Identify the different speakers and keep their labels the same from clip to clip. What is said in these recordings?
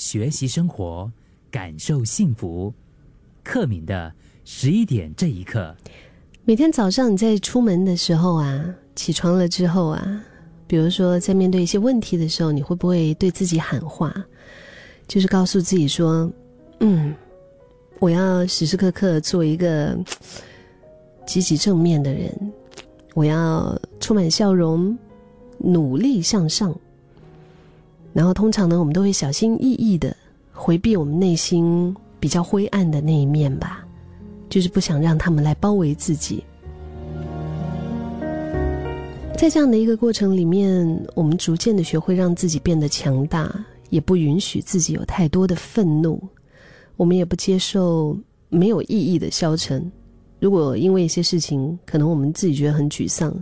Speaker 1: 学习生活，感受幸福。克敏的十一点这一刻，
Speaker 2: 每天早上你在出门的时候啊，起床了之后啊，比如说在面对一些问题的时候，你会不会对自己喊话？就是告诉自己说：“嗯，我要时时刻刻做一个积极正面的人，我要充满笑容，努力向上。”然后通常呢，我们都会小心翼翼的回避我们内心比较灰暗的那一面吧，就是不想让他们来包围自己。在这样的一个过程里面，我们逐渐的学会让自己变得强大，也不允许自己有太多的愤怒，我们也不接受没有意义的消沉。如果因为一些事情，可能我们自己觉得很沮丧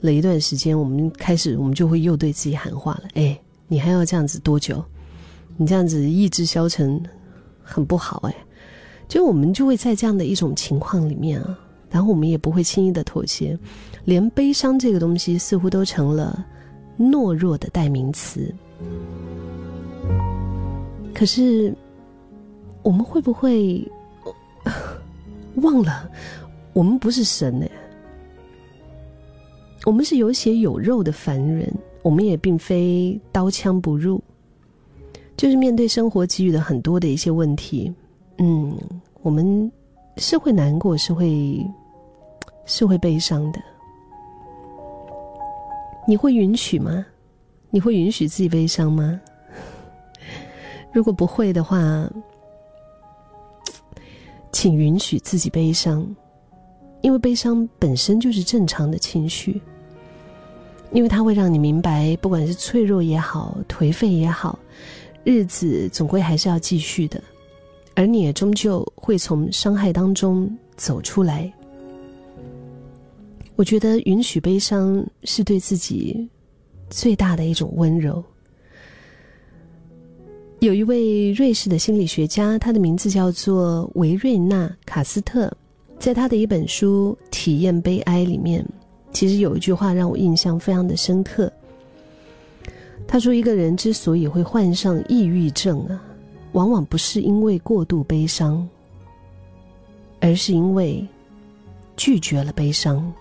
Speaker 2: 了一段时间，我们开始我们就会又对自己喊话了：“哎。”你还要这样子多久？你这样子意志消沉，很不好哎。就我们就会在这样的一种情况里面啊，然后我们也不会轻易的妥协，连悲伤这个东西似乎都成了懦弱的代名词。可是，我们会不会忘了，我们不是神呢？我们是有血有肉的凡人。我们也并非刀枪不入，就是面对生活给予的很多的一些问题，嗯，我们是会难过，是会是会悲伤的。你会允许吗？你会允许自己悲伤吗？如果不会的话，请允许自己悲伤，因为悲伤本身就是正常的情绪。因为它会让你明白，不管是脆弱也好，颓废也好，日子总归还是要继续的，而你也终究会从伤害当中走出来。我觉得允许悲伤是对自己最大的一种温柔。有一位瑞士的心理学家，他的名字叫做维瑞纳·卡斯特，在他的一本书《体验悲哀》里面。其实有一句话让我印象非常的深刻。他说：“一个人之所以会患上抑郁症啊，往往不是因为过度悲伤，而是因为拒绝了悲伤。”